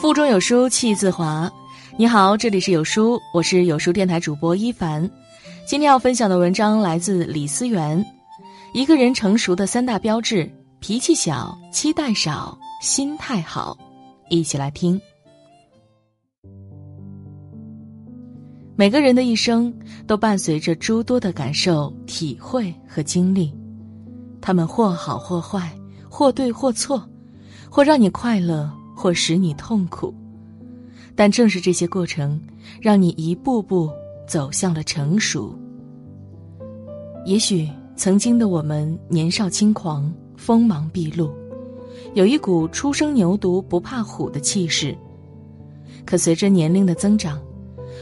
腹中有书气自华。你好，这里是有书，我是有书电台主播一凡。今天要分享的文章来自李思源。一个人成熟的三大标志：脾气小、期待少、心态好。一起来听。每个人的一生都伴随着诸多的感受、体会和经历，他们或好或坏，或对或错，或让你快乐，或使你痛苦。但正是这些过程，让你一步步走向了成熟。也许曾经的我们年少轻狂、锋芒毕露，有一股初生牛犊不怕虎的气势。可随着年龄的增长，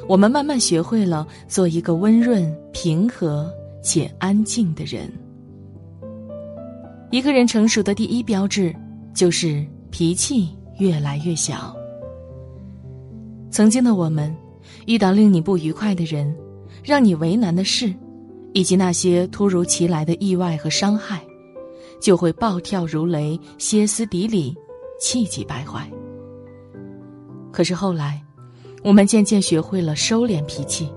我们慢慢学会了做一个温润、平和且安静的人。一个人成熟的第一标志，就是脾气越来越小。曾经的我们，遇到令你不愉快的人，让你为难的事，以及那些突如其来的意外和伤害，就会暴跳如雷、歇斯底里、气急败坏。可是后来，我们渐渐学会了收敛脾气，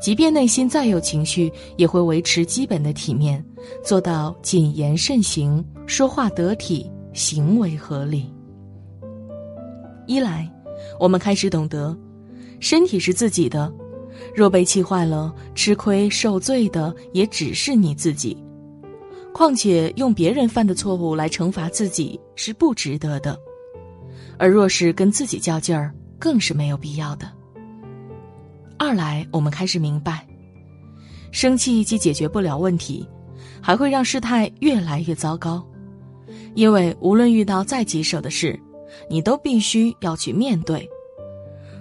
即便内心再有情绪，也会维持基本的体面，做到谨言慎行，说话得体，行为合理。一来，我们开始懂得，身体是自己的，若被气坏了，吃亏受罪的也只是你自己。况且用别人犯的错误来惩罚自己是不值得的，而若是跟自己较劲儿，更是没有必要的。二来，我们开始明白，生气既解决不了问题，还会让事态越来越糟糕，因为无论遇到再棘手的事。你都必须要去面对，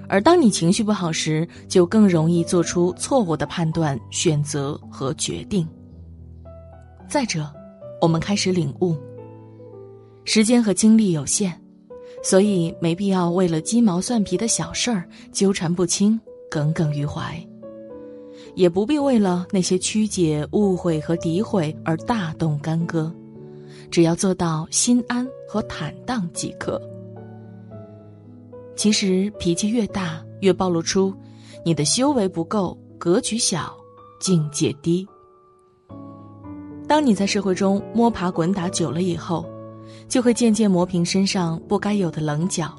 而当你情绪不好时，就更容易做出错误的判断、选择和决定。再者，我们开始领悟，时间和精力有限，所以没必要为了鸡毛蒜皮的小事儿纠缠不清、耿耿于怀，也不必为了那些曲解、误会和诋毁而大动干戈，只要做到心安和坦荡即可。其实脾气越大，越暴露出你的修为不够、格局小、境界低。当你在社会中摸爬滚打久了以后，就会渐渐磨平身上不该有的棱角，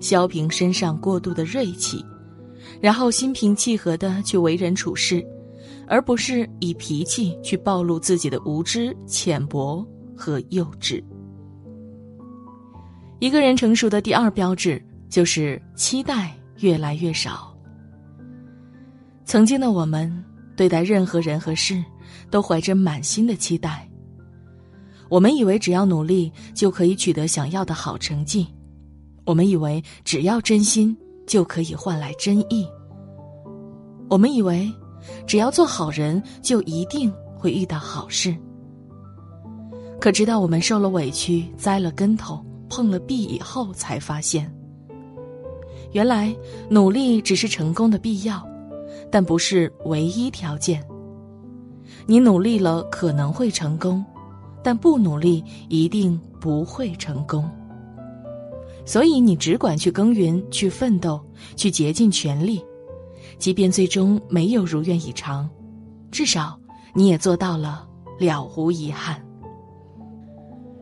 削平身上过度的锐气，然后心平气和的去为人处事，而不是以脾气去暴露自己的无知、浅薄和幼稚。一个人成熟的第二标志。就是期待越来越少。曾经的我们，对待任何人和事，都怀着满心的期待。我们以为只要努力就可以取得想要的好成绩，我们以为只要真心就可以换来真意。我们以为，只要做好人就一定会遇到好事。可直到我们受了委屈、栽了跟头、碰了壁以后，才发现。原来努力只是成功的必要，但不是唯一条件。你努力了可能会成功，但不努力一定不会成功。所以你只管去耕耘、去奋斗、去竭尽全力，即便最终没有如愿以偿，至少你也做到了了无遗憾。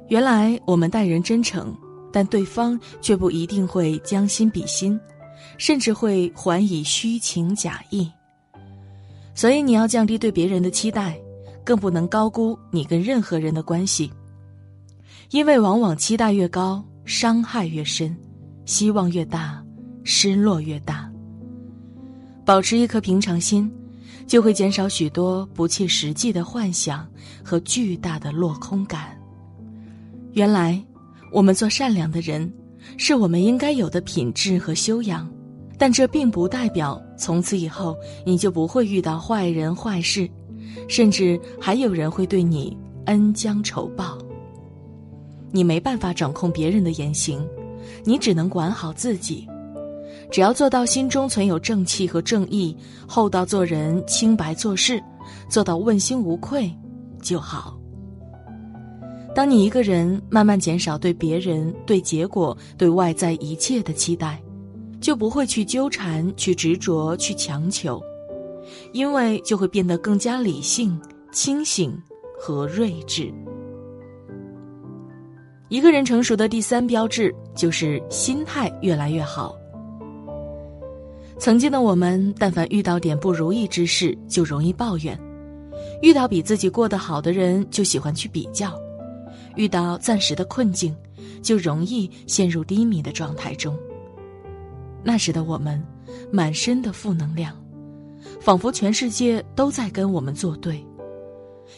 原来我们待人真诚。但对方却不一定会将心比心，甚至会还以虚情假意。所以你要降低对别人的期待，更不能高估你跟任何人的关系。因为往往期待越高，伤害越深，希望越大，失落越大。保持一颗平常心，就会减少许多不切实际的幻想和巨大的落空感。原来。我们做善良的人，是我们应该有的品质和修养，但这并不代表从此以后你就不会遇到坏人坏事，甚至还有人会对你恩将仇报。你没办法掌控别人的言行，你只能管好自己。只要做到心中存有正气和正义，厚道做人，清白做事，做到问心无愧就好。当你一个人慢慢减少对别人、对结果、对外在一切的期待，就不会去纠缠、去执着、去强求，因为就会变得更加理性、清醒和睿智。一个人成熟的第三标志就是心态越来越好。曾经的我们，但凡遇到点不如意之事，就容易抱怨；遇到比自己过得好的人，就喜欢去比较；遇到暂时的困境，就容易陷入低迷的状态中。那时的我们，满身的负能量，仿佛全世界都在跟我们作对，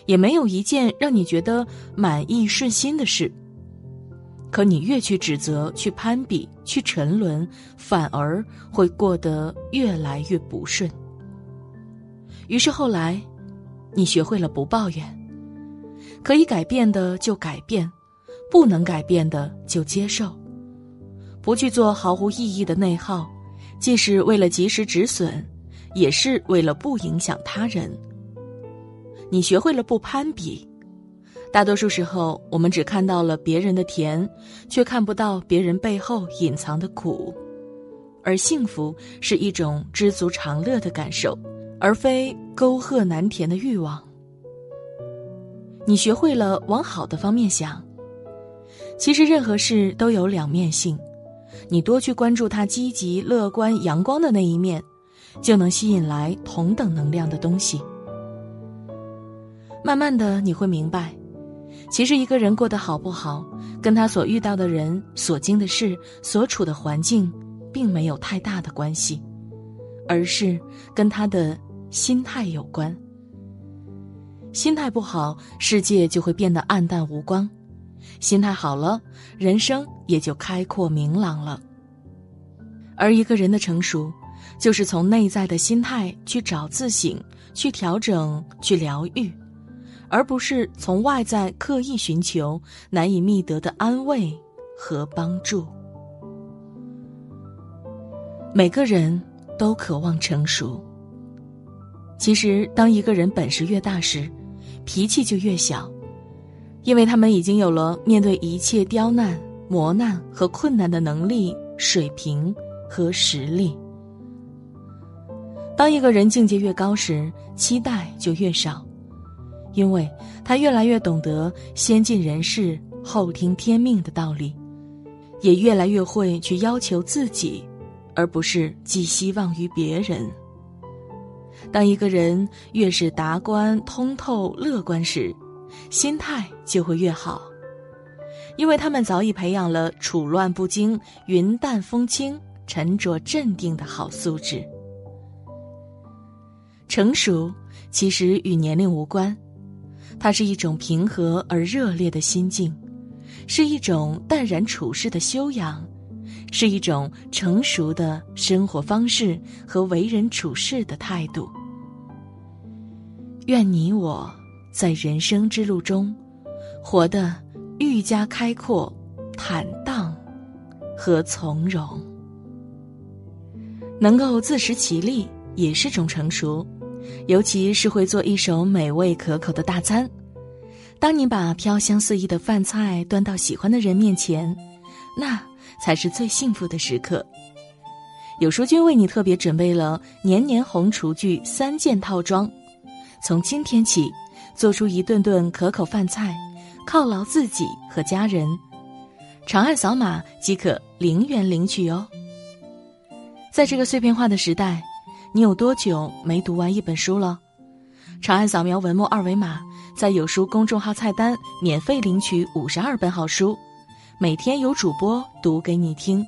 也没有一件让你觉得满意顺心的事。可你越去指责、去攀比、去沉沦，反而会过得越来越不顺。于是后来，你学会了不抱怨，可以改变的就改变，不能改变的就接受，不去做毫无意义的内耗，既是为了及时止损，也是为了不影响他人。你学会了不攀比。大多数时候，我们只看到了别人的甜，却看不到别人背后隐藏的苦。而幸福是一种知足常乐的感受，而非沟壑难填的欲望。你学会了往好的方面想。其实任何事都有两面性，你多去关注它积极、乐观、阳光的那一面，就能吸引来同等能量的东西。慢慢的，你会明白。其实，一个人过得好不好，跟他所遇到的人、所经的事、所处的环境，并没有太大的关系，而是跟他的心态有关。心态不好，世界就会变得暗淡无光；心态好了，人生也就开阔明朗了。而一个人的成熟，就是从内在的心态去找自省、去调整、去疗愈。而不是从外在刻意寻求难以觅得的安慰和帮助。每个人都渴望成熟。其实，当一个人本事越大时，脾气就越小，因为他们已经有了面对一切刁难、磨难和困难的能力、水平和实力。当一个人境界越高时，期待就越少。因为他越来越懂得先尽人事后听天命的道理，也越来越会去要求自己，而不是寄希望于别人。当一个人越是达观、通透、乐观时，心态就会越好，因为他们早已培养了处乱不惊、云淡风轻、沉着镇定的好素质。成熟其实与年龄无关。它是一种平和而热烈的心境，是一种淡然处世的修养，是一种成熟的生活方式和为人处事的态度。愿你我在人生之路中，活得愈加开阔、坦荡和从容，能够自食其力，也是种成熟。尤其是会做一手美味可口的大餐，当你把飘香四溢的饭菜端到喜欢的人面前，那才是最幸福的时刻。有书君为你特别准备了年年红厨具三件套装，从今天起，做出一顿顿可口饭菜，犒劳自己和家人。长按扫码即可零元领取哦。在这个碎片化的时代。你有多久没读完一本书了？长按扫描文末二维码，在有书公众号菜单免费领取五十二本好书，每天有主播读给你听。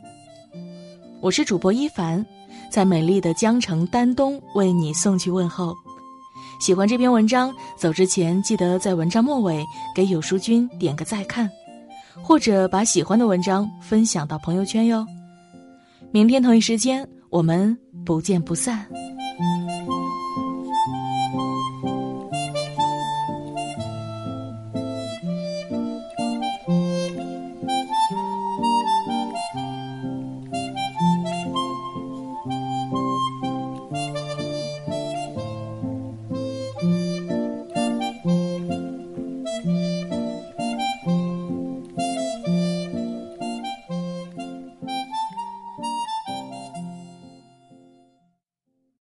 我是主播一凡，在美丽的江城丹东为你送去问候。喜欢这篇文章，走之前记得在文章末尾给有书君点个再看，或者把喜欢的文章分享到朋友圈哟。明天同一时间。我们不见不散。